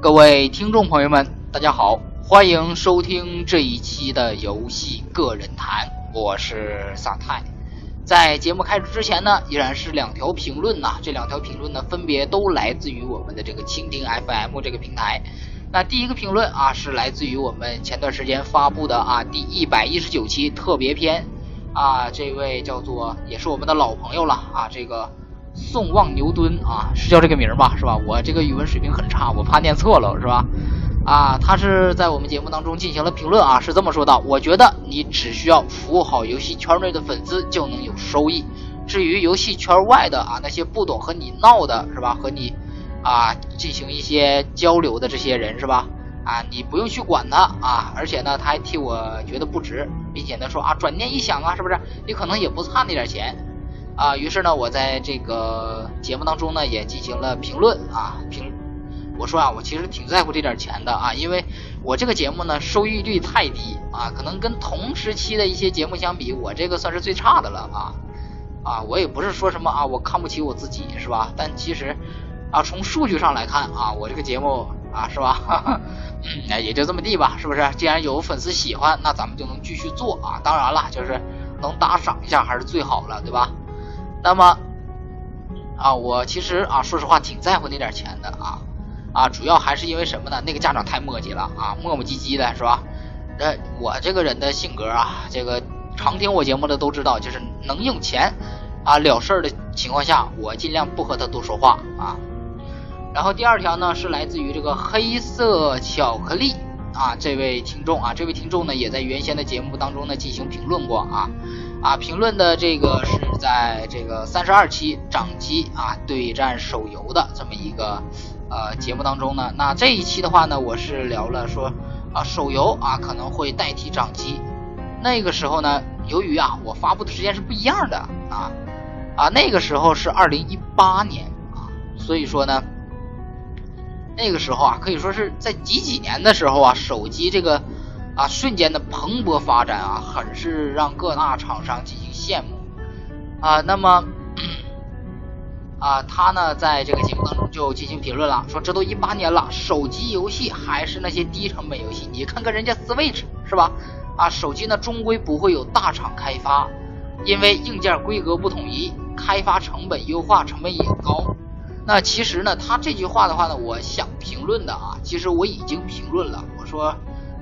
各位听众朋友们，大家好，欢迎收听这一期的游戏个人谈，我是萨泰。在节目开始之前呢，依然是两条评论呐，这两条评论呢，分别都来自于我们的这个蜻蜓 FM 这个平台。那第一个评论啊，是来自于我们前段时间发布的啊第一百一十九期特别篇啊，这位叫做也是我们的老朋友了啊，这个。宋望牛敦啊，是叫这个名吧，是吧？我这个语文水平很差，我怕念错了，是吧？啊，他是在我们节目当中进行了评论啊，是这么说的：我觉得你只需要服务好游戏圈内的粉丝就能有收益，至于游戏圈外的啊那些不懂和你闹的，是吧？和你啊进行一些交流的这些人，是吧？啊，你不用去管他啊，而且呢，他还替我觉得不值，并且呢说啊，转念一想啊，是不是？你可能也不差那点钱。啊，于是呢，我在这个节目当中呢，也进行了评论啊，评，我说啊，我其实挺在乎这点钱的啊，因为我这个节目呢，收益率太低啊，可能跟同时期的一些节目相比，我这个算是最差的了啊，啊，我也不是说什么啊，我看不起我自己是吧？但其实啊，从数据上来看啊，我这个节目啊，是吧？嗯，也就这么地吧，是不是？既然有粉丝喜欢，那咱们就能继续做啊。当然了，就是能打赏一下还是最好了，对吧？那么，啊，我其实啊，说实话挺在乎那点钱的啊，啊，主要还是因为什么呢？那个家长太磨叽了啊，磨磨唧唧的是吧？呃，我这个人的性格啊，这个常听我节目的都知道，就是能用钱啊了事儿的情况下，我尽量不和他多说话啊。然后第二条呢，是来自于这个黑色巧克力。啊，这位听众啊，这位听众呢，也在原先的节目当中呢进行评论过啊，啊，评论的这个是在这个三十二期掌机啊对战手游的这么一个呃节目当中呢，那这一期的话呢，我是聊了说啊手游啊可能会代替掌机，那个时候呢，由于啊我发布的时间是不一样的啊啊那个时候是二零一八年啊，所以说呢。那个时候啊，可以说是在几几年的时候啊，手机这个啊瞬间的蓬勃发展啊，很是让各大厂商进行羡慕啊。那么啊，他呢在这个节目当中就进行评论了，说这都一八年了，手机游戏还是那些低成本游戏。你看看人家 Switch 是吧？啊，手机呢终归不会有大厂开发，因为硬件规格不统一，开发成本优化成本也高。那其实呢，他这句话的话呢，我想评论的啊，其实我已经评论了。我说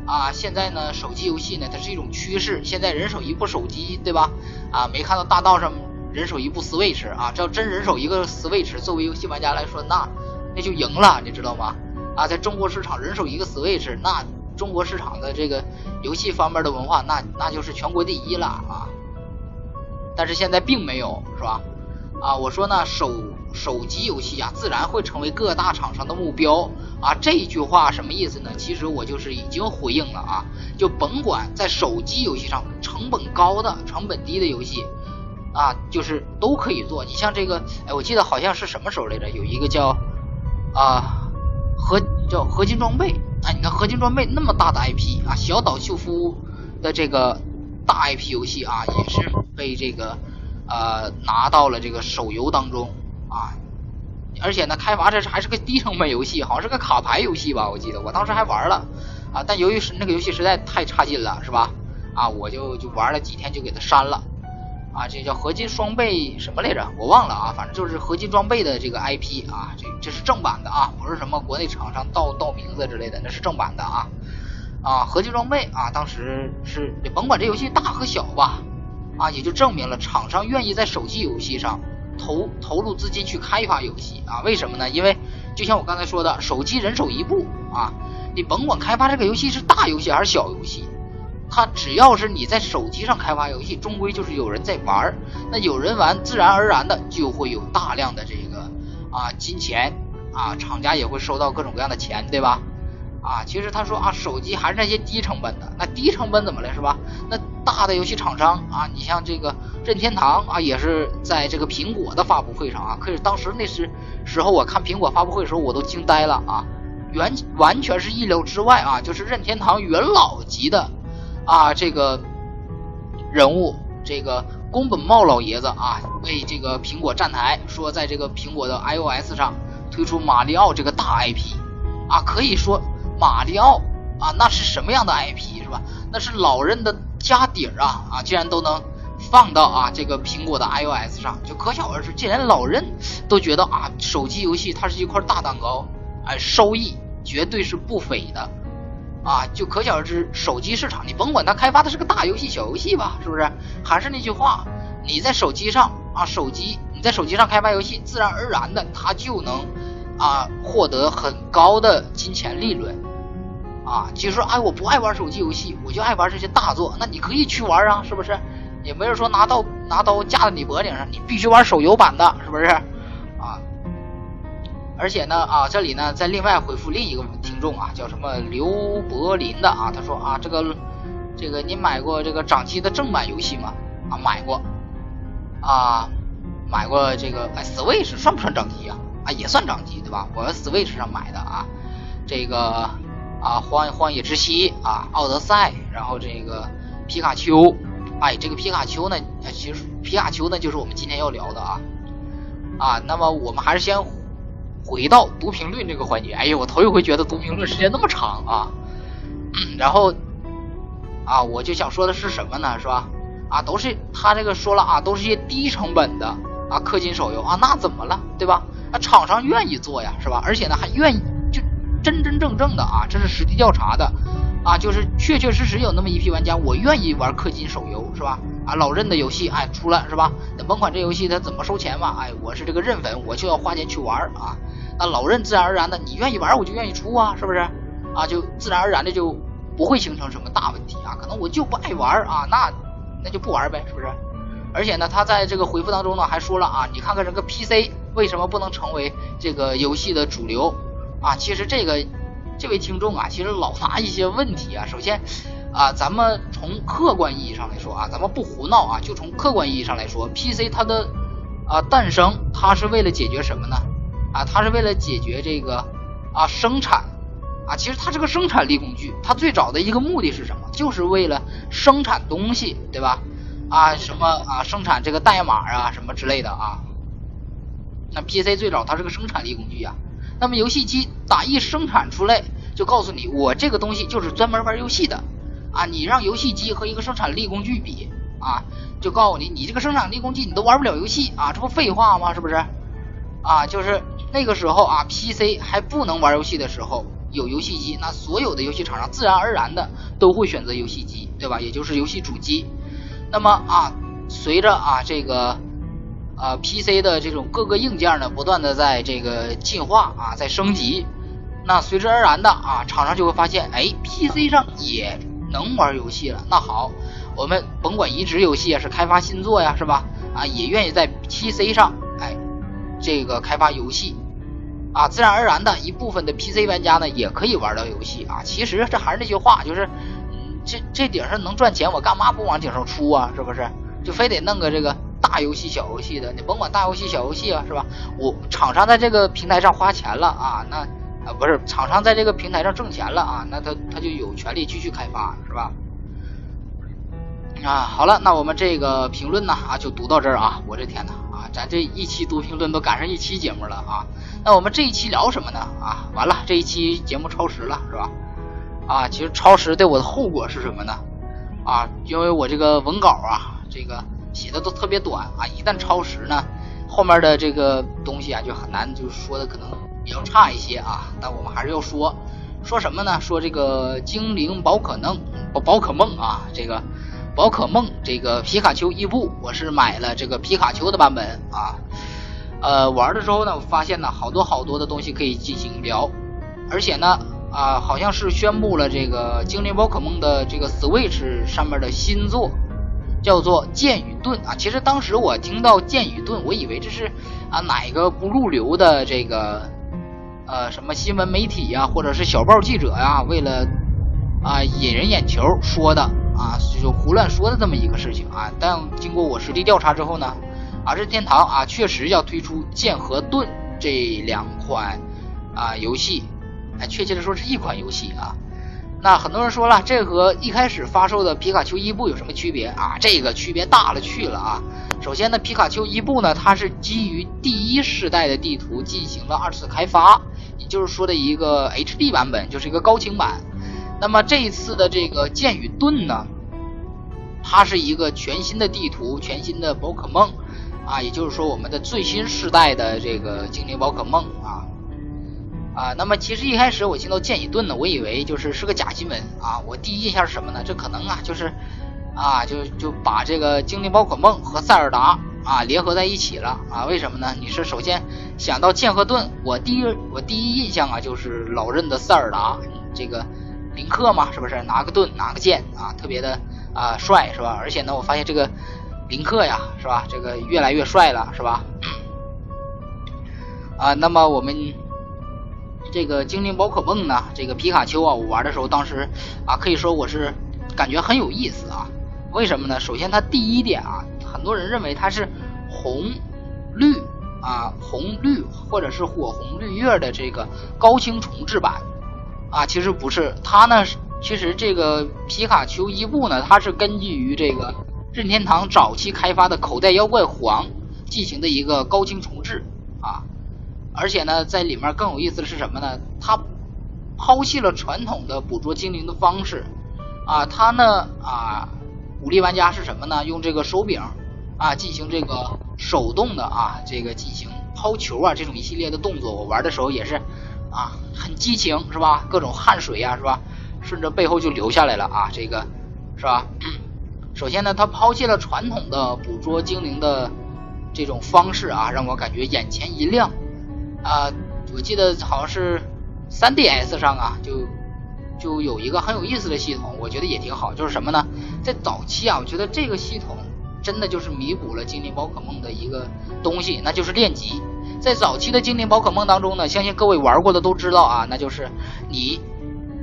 啊，现在呢，手机游戏呢，它是一种趋势。现在人手一部手机，对吧？啊，没看到大道上人手一部 Switch 啊？这要真人手一个 Switch，作为游戏玩家来说，那那就赢了，你知道吗？啊，在中国市场人手一个 Switch，那中国市场的这个游戏方面的文化，那那就是全国第一了啊。但是现在并没有，是吧？啊，我说呢，手。手机游戏啊，自然会成为各大厂商的目标啊！这句话什么意思呢？其实我就是已经回应了啊，就甭管在手机游戏上成本高的、成本低的游戏啊，就是都可以做。你像这个，哎，我记得好像是什么时候来着？有一个叫啊合叫合金装备，哎，你看合金装备那么大的 IP 啊，小岛秀夫的这个大 IP 游戏啊，也是被这个呃拿到了这个手游当中。啊，而且呢，开发这是还是个低成本游戏，好像是个卡牌游戏吧？我记得我当时还玩了啊，但由于是那个游戏实在太差劲了，是吧？啊，我就就玩了几天就给它删了啊。这叫合金双倍什么来着？我忘了啊，反正就是合金装备的这个 IP 啊，这这是正版的啊，不是什么国内厂商盗盗名字之类的，那是正版的啊啊，合金装备啊，当时是甭管这游戏大和小吧啊，也就证明了厂商愿意在手机游戏上。投投入资金去开发游戏啊？为什么呢？因为就像我刚才说的，手机人手一部啊，你甭管开发这个游戏是大游戏还是小游戏，它只要是你在手机上开发游戏，终归就是有人在玩儿。那有人玩，自然而然的就会有大量的这个啊金钱啊，厂家也会收到各种各样的钱，对吧？啊，其实他说啊，手机还是那些低成本的，那低成本怎么了，是吧？那大的游戏厂商啊，你像这个任天堂啊，也是在这个苹果的发布会上啊，可是当时那时时候我看苹果发布会的时候，我都惊呆了啊，完完全是意料之外啊，就是任天堂元老级的啊这个人物，这个宫本茂老爷子啊，为这个苹果站台，说在这个苹果的 iOS 上推出马里奥这个大 IP。啊，可以说马里奥啊，那是什么样的 IP 是吧？那是老任的家底儿啊啊，竟然都能放到啊这个苹果的 iOS 上，就可想而知，既然老任都觉得啊手机游戏它是一块大蛋糕，哎，收益绝对是不菲的啊，就可想而知，手机市场你甭管它开发的是个大游戏、小游戏吧，是不是？还是那句话，你在手机上啊，手机你在手机上开发游戏，自然而然的它就能。啊，获得很高的金钱利润，啊，其实说，哎，我不爱玩手机游戏，我就爱玩这些大作，那你可以去玩啊，是不是？也没人说拿刀拿刀架在你脖顶上，你必须玩手游版的，是不是？啊，而且呢，啊，这里呢，再另外回复另一个听众啊，叫什么刘柏林的啊，他说啊，这个这个你买过这个掌机的正版游戏吗？啊，买过，啊，买过这个，哎，Switch 算不算掌机啊？啊，也算掌机对吧？我 Switch 上买的啊，这个啊，荒荒野之息啊，奥德赛，然后这个皮卡丘，哎，这个皮卡丘呢，其实皮卡丘呢就是我们今天要聊的啊啊，那么我们还是先回到读评论这个环节。哎呦，我头一回觉得读评论时间那么长啊，然后啊，我就想说的是什么呢？是吧？啊，都是他这个说了啊，都是一些低成本的啊氪金手游啊，那怎么了？对吧？那厂商愿意做呀，是吧？而且呢，还愿意真真正正的啊，这是实地调查的啊，就是确确实实有那么一批玩家，我愿意玩氪金手游，是吧？啊，老任的游戏哎出了是吧？那甭管这游戏它怎么收钱吧，哎，我是这个任粉，我就要花钱去玩啊。那老任自然而然的，你愿意玩我就愿意出啊，是不是？啊，就自然而然的就不会形成什么大问题啊。可能我就不爱玩啊，那那就不玩呗，是不是？而且呢，他在这个回复当中呢还说了啊，你看看这个 PC。为什么不能成为这个游戏的主流啊？其实这个这位听众啊，其实老拿一些问题啊。首先啊，咱们从客观意义上来说啊，咱们不胡闹啊，就从客观意义上来说，PC 它的啊诞生，它是为了解决什么呢？啊，它是为了解决这个啊生产啊。其实它是个生产力工具，它最早的一个目的是什么？就是为了生产东西，对吧？啊，什么啊，生产这个代码啊，什么之类的啊。那 PC 最早它是个生产力工具呀，那么游戏机打一生产出来，就告诉你我这个东西就是专门玩游戏的啊，你让游戏机和一个生产力工具比啊，就告诉你你这个生产力工具你都玩不了游戏啊，这不废话吗？是不是？啊，就是那个时候啊，PC 还不能玩游戏的时候，有游戏机，那所有的游戏厂商自然而然的都会选择游戏机，对吧？也就是游戏主机。那么啊，随着啊这个。啊，PC 的这种各个硬件呢，不断的在这个进化啊，在升级，那随之而然的啊，厂商就会发现，哎，PC 上也能玩游戏了。那好，我们甭管移植游戏啊，是开发新作呀，是吧？啊，也愿意在 PC 上，哎，这个开发游戏，啊，自然而然的一部分的 PC 玩家呢，也可以玩到游戏啊。其实这还是那句话，就是，这这顶上能赚钱，我干嘛不往顶上出啊？是不是？就非得弄个这个。大游戏、小游戏的，你甭管大游戏、小游戏啊，是吧？我厂商在这个平台上花钱了啊，那啊不是厂商在这个平台上挣钱了啊，那他他就有权利继续开发，是吧？啊，好了，那我们这个评论呢啊就读到这儿啊，我这天呐啊，咱这一期读评论都赶上一期节目了啊，那我们这一期聊什么呢？啊，完了，这一期节目超时了，是吧？啊，其实超时对我的后果是什么呢？啊，因为我这个文稿啊，这个。写的都特别短啊，一旦超时呢，后面的这个东西啊就很难，就说的可能比较差一些啊。但我们还是要说，说什么呢？说这个精灵宝可梦，宝可梦啊，这个宝可梦这个皮卡丘伊布，我是买了这个皮卡丘的版本啊。呃，玩的时候呢，我发现呢，好多好多的东西可以进行聊，而且呢，啊，好像是宣布了这个精灵宝可梦的这个 Switch 上面的新作。叫做剑与盾啊，其实当时我听到剑与盾，我以为这是啊哪个不入流的这个呃什么新闻媒体呀，或者是小报记者呀，为了啊引人眼球说的啊，就胡乱说的这么一个事情啊。但经过我实地调查之后呢，啊任天堂啊确实要推出剑和盾这两款啊游戏，哎，确切的说是一款游戏啊。那很多人说了，这和一开始发售的皮卡丘伊布有什么区别啊？这个区别大了去了啊！首先呢，皮卡丘伊布呢，它是基于第一世代的地图进行了二次开发，也就是说的一个 HD 版本，就是一个高清版。那么这一次的这个剑与盾呢，它是一个全新的地图，全新的宝可梦啊，也就是说我们的最新世代的这个精灵宝可梦啊。那么其实一开始我听到剑与盾呢，我以为就是是个假新闻啊。我第一印象是什么呢？这可能啊就是啊就就把这个精灵宝可梦和塞尔达。啊，联合在一起了啊？为什么呢？你是首先想到剑和盾，我第一我第一印象啊，就是老任的塞尔达这个林克嘛，是不是拿个盾拿个剑啊，特别的啊帅是吧？而且呢，我发现这个林克呀，是吧？这个越来越帅了是吧？啊，那么我们这个精灵宝可梦呢，这个皮卡丘啊，我玩的时候当时啊，可以说我是感觉很有意思啊。为什么呢？首先它第一点啊。很多人认为它是红绿啊红绿或者是火红绿叶的这个高清重置版啊，其实不是，它呢其实这个皮卡丘伊布呢，它是根据于这个任天堂早期开发的口袋妖怪黄进行的一个高清重置啊，而且呢在里面更有意思的是什么呢？他抛弃了传统的捕捉精灵的方式啊，他呢啊鼓励玩家是什么呢？用这个手柄。啊，进行这个手动的啊，这个进行抛球啊，这种一系列的动作，我玩的时候也是啊，很激情是吧？各种汗水呀是吧？顺着背后就流下来了啊，这个是吧？首先呢，他抛弃了传统的捕捉精灵的这种方式啊，让我感觉眼前一亮啊。我记得好像是 3DS 上啊，就就有一个很有意思的系统，我觉得也挺好，就是什么呢？在早期啊，我觉得这个系统。真的就是弥补了精灵宝可梦的一个东西，那就是练级。在早期的精灵宝可梦当中呢，相信各位玩过的都知道啊，那就是你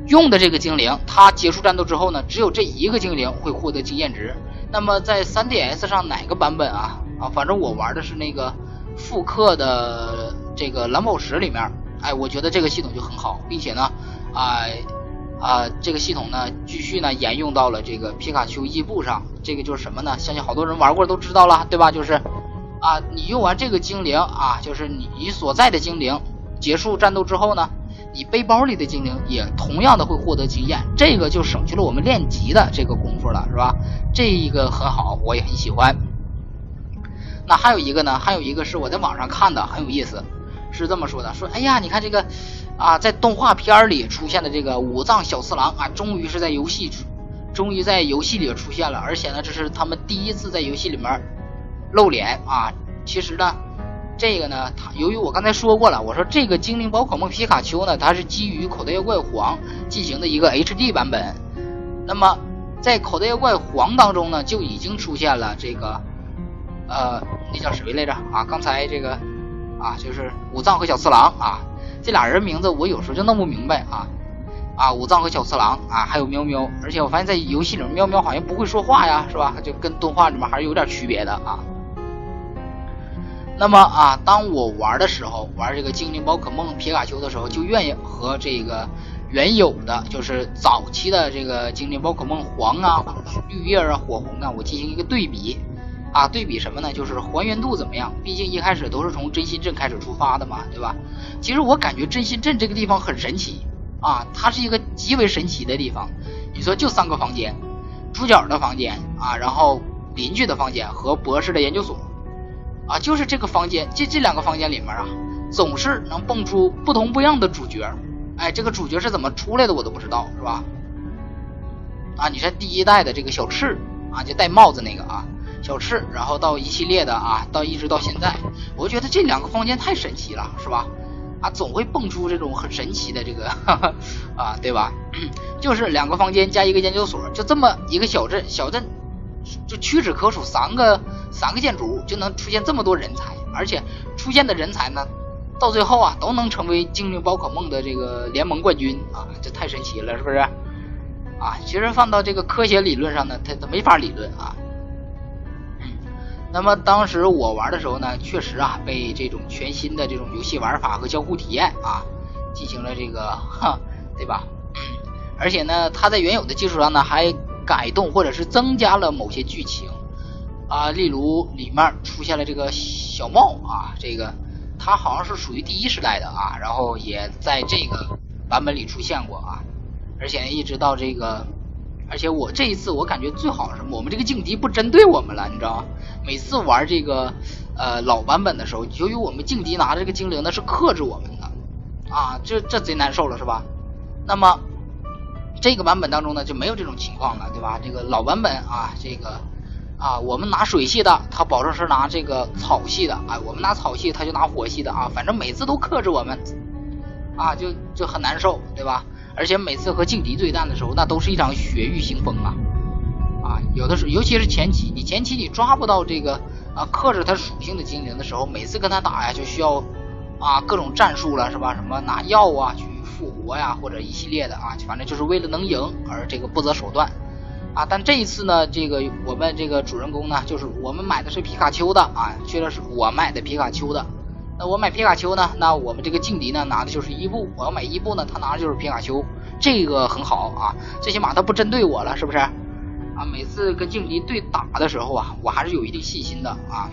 用的这个精灵，它结束战斗之后呢，只有这一个精灵会获得经验值。那么在 3DS 上哪个版本啊？啊，反正我玩的是那个复刻的这个蓝宝石里面，哎，我觉得这个系统就很好，并且呢，啊。啊，这个系统呢，继续呢沿用到了这个皮卡丘伊布上。这个就是什么呢？相信好多人玩过都知道了，对吧？就是啊，你用完这个精灵啊，就是你你所在的精灵结束战斗之后呢，你背包里的精灵也同样的会获得经验。这个就省去了我们练级的这个功夫了，是吧？这一个很好，我也很喜欢。那还有一个呢，还有一个是我在网上看的，很有意思，是这么说的：说，哎呀，你看这个。啊，在动画片里出现的这个五藏小次郎啊，终于是在游戏，终于在游戏里出现了，而且呢，这是他们第一次在游戏里面露脸啊。其实呢，这个呢，它由于我刚才说过了，我说这个精灵宝可梦皮卡丘呢，它是基于口袋妖怪黄进行的一个 HD 版本。那么在口袋妖怪黄当中呢，就已经出现了这个，呃，那叫谁来着啊？刚才这个啊，就是武藏和小次郎啊。这俩人名字我有时候就弄不明白啊啊，武藏和小次郎啊，还有喵喵，而且我发现在游戏里面喵喵好像不会说话呀，是吧？就跟动画里面还是有点区别的啊。那么啊，当我玩的时候，玩这个精灵宝可梦皮卡丘的时候，就愿意和这个原有的，就是早期的这个精灵宝可梦黄啊，绿叶啊、火红啊，我进行一个对比。啊，对比什么呢？就是还原度怎么样？毕竟一开始都是从真心镇开始出发的嘛，对吧？其实我感觉真心镇这个地方很神奇啊，它是一个极为神奇的地方。你说就三个房间，主角的房间啊，然后邻居的房间和博士的研究所啊，就是这个房间，这这两个房间里面啊，总是能蹦出不同不一样的主角。哎，这个主角是怎么出来的我都不知道，是吧？啊，你看第一代的这个小赤啊，就戴帽子那个啊。小赤，然后到一系列的啊，到一直到现在，我觉得这两个房间太神奇了，是吧？啊，总会蹦出这种很神奇的这个 啊，对吧？就是两个房间加一个研究所，就这么一个小镇，小镇就屈指可数三个三个建筑就能出现这么多人才，而且出现的人才呢，到最后啊都能成为精灵宝可梦的这个联盟冠军啊，这太神奇了，是不是？啊，其实放到这个科学理论上呢，它它没法理论啊。那么当时我玩的时候呢，确实啊，被这种全新的这种游戏玩法和交互体验啊，进行了这个，哈，对吧？而且呢，它在原有的基础上呢，还改动或者是增加了某些剧情啊，例如里面出现了这个小帽啊，这个它好像是属于第一时代的啊，然后也在这个版本里出现过啊，而且一直到这个，而且我这一次我感觉最好是我们这个劲敌不针对我们了，你知道吗？每次玩这个呃老版本的时候，由于我们劲敌拿这个精灵呢是克制我们的啊，这这贼难受了是吧？那么这个版本当中呢就没有这种情况了，对吧？这个老版本啊，这个啊我们拿水系的，他保证是拿这个草系的，哎，我们拿草系他就拿火系的啊，反正每次都克制我们啊，就就很难受，对吧？而且每次和劲敌对战的时候，那都是一场血雨腥风啊。啊，有的时候，尤其是前期，你前期你抓不到这个啊克制它属性的精灵的时候，每次跟他打呀，就需要啊各种战术了，是吧？什么拿药啊去复活呀，或者一系列的啊，反正就是为了能赢而这个不择手段啊。但这一次呢，这个我们这个主人公呢，就是我们买的是皮卡丘的啊，确实是我买的皮卡丘的。那我买皮卡丘呢，那我们这个劲敌呢拿的就是伊布，我要买伊布呢，他拿的就是皮卡丘，这个很好啊，最起码他不针对我了，是不是？啊，每次跟劲敌对打的时候啊，我还是有一定信心的啊。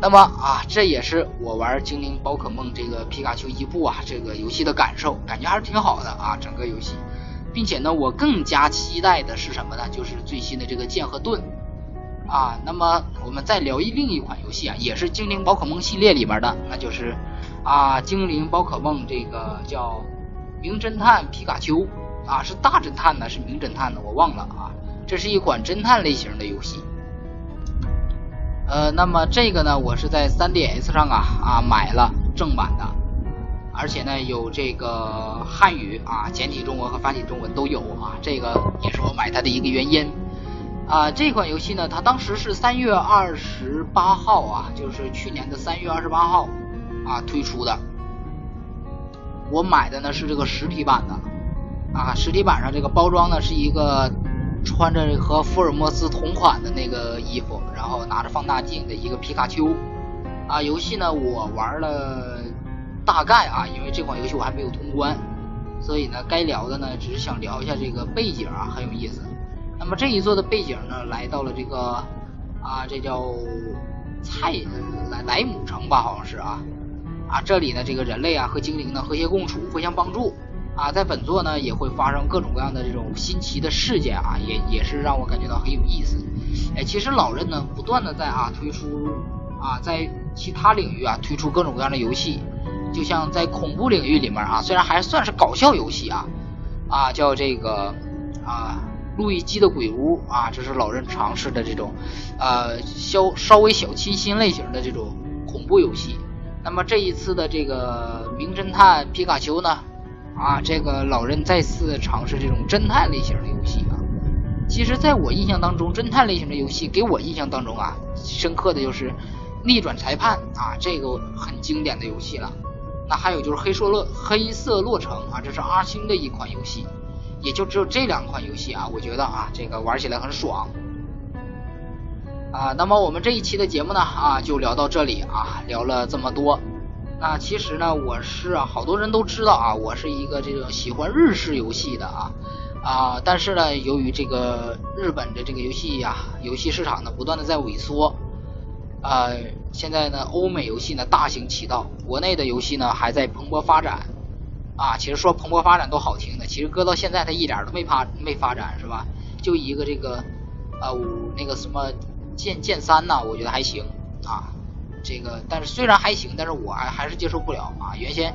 那么啊，这也是我玩精灵宝可梦这个皮卡丘伊布啊这个游戏的感受，感觉还是挺好的啊，整个游戏，并且呢，我更加期待的是什么呢？就是最新的这个剑和盾啊。那么我们再聊一另一款游戏啊，也是精灵宝可梦系列里面的，那就是啊精灵宝可梦这个叫名侦探皮卡丘。啊，是大侦探呢，是名侦探呢，我忘了啊。这是一款侦探类型的游戏。呃，那么这个呢，我是在 3DS 上啊啊买了正版的，而且呢有这个汉语啊简体中文和繁体中文都有啊，这个也是我买它的一个原因。啊，这款游戏呢，它当时是三月二十八号啊，就是去年的三月二十八号啊推出的。我买的呢是这个实体版的。啊，实体版上这个包装呢是一个穿着和福尔摩斯同款的那个衣服，然后拿着放大镜的一个皮卡丘。啊，游戏呢我玩了大概啊，因为这款游戏我还没有通关，所以呢该聊的呢只是想聊一下这个背景啊，很有意思。那么这一座的背景呢来到了这个啊，这叫蔡莱莱姆城吧，好像是啊啊，这里呢这个人类啊和精灵呢和谐共处，互相帮助。啊，在本作呢也会发生各种各样的这种新奇的事件啊，也也是让我感觉到很有意思。哎，其实老任呢不断的在啊推出啊在其他领域啊推出各种各样的游戏，就像在恐怖领域里面啊，虽然还算是搞笑游戏啊啊叫这个啊路易基的鬼屋啊，这是老任尝试的这种呃稍稍微小清新类型的这种恐怖游戏。那么这一次的这个名侦探皮卡丘呢？啊，这个老任再次尝试这种侦探类型的游戏啊。其实，在我印象当中，侦探类型的游戏给我印象当中啊，深刻的就是《逆转裁判》啊，这个很经典的游戏了。那还有就是《黑色洛黑色洛城》啊，这是阿星的一款游戏。也就只有这两款游戏啊，我觉得啊，这个玩起来很爽。啊，那么我们这一期的节目呢啊，就聊到这里啊，聊了这么多。那其实呢，我是啊，好多人都知道啊，我是一个这个喜欢日式游戏的啊啊，但是呢，由于这个日本的这个游戏呀，游戏市场呢不断的在萎缩，啊，现在呢，欧美游戏呢大行其道，国内的游戏呢还在蓬勃发展啊。其实说蓬勃发展都好听的，其实搁到现在它一点都没发没发展是吧？就一个这个啊，那个什么剑剑三呢，我觉得还行啊。这个，但是虽然还行，但是我还还是接受不了啊。原先，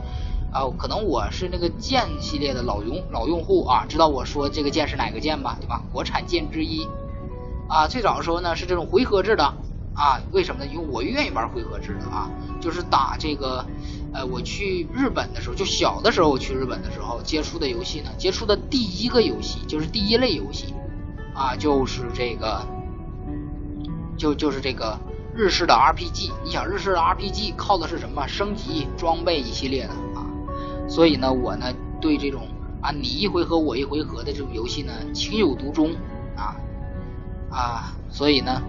啊，可能我是那个剑系列的老用老用户啊，知道我说这个剑是哪个剑吧，对吧？国产剑之一啊。最早的时候呢是这种回合制的啊，为什么呢？因为我愿意玩回合制的啊，就是打这个，呃，我去日本的时候，就小的时候我去日本的时候接触的游戏呢，接触的第一个游戏就是第一类游戏啊，就是这个，就就是这个。日式的 RPG，你想日式的 RPG 靠的是什么？升级装备一系列的啊，所以呢，我呢对这种啊你一回合我一回合的这种游戏呢情有独钟啊啊，所以呢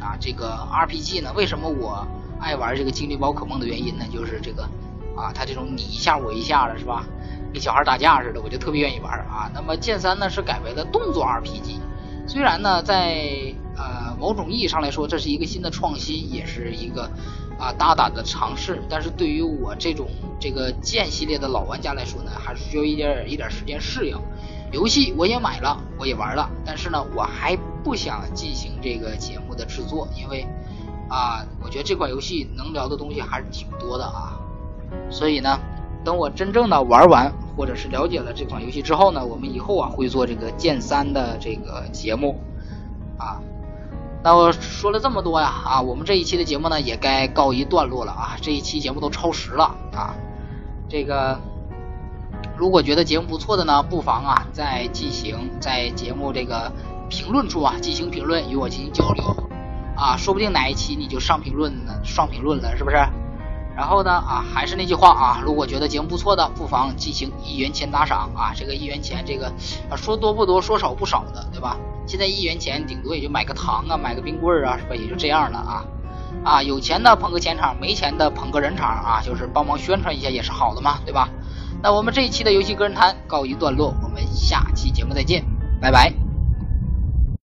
啊这个 RPG 呢，为什么我爱玩这个精灵宝可梦的原因呢？就是这个啊，他这种你一下我一下的是吧？跟小孩打架似的，我就特别愿意玩啊。那么剑三呢是改为了动作 RPG，虽然呢在呃，某种意义上来说，这是一个新的创新，也是一个啊大胆的尝试。但是对于我这种这个剑系列的老玩家来说呢，还是需要一点一点时间适应。游戏我也买了，我也玩了，但是呢，我还不想进行这个节目的制作，因为啊，我觉得这款游戏能聊的东西还是挺多的啊。所以呢，等我真正的玩完或者是了解了这款游戏之后呢，我们以后啊会做这个剑三的这个节目啊。那我说了这么多呀啊，我们这一期的节目呢也该告一段落了啊，这一期节目都超时了啊，这个。如果觉得节目不错的呢，不妨啊再进行在节目这个评论处啊进行评论，与我进行交流啊，说不定哪一期你就上评论呢，上评论了，是不是？然后呢啊，还是那句话啊，如果觉得节目不错的，不妨进行一元钱打赏啊，这个一元钱这个啊说多不多，说少不少的，对吧？现在一元钱顶多也就买个糖啊，买个冰棍啊，是吧？也就这样了啊啊，有钱的捧个钱场，没钱的捧个人场啊，就是帮忙宣传一下也是好的嘛，对吧？那我们这一期的游戏个人谈告一段落，我们下期节目再见，拜拜。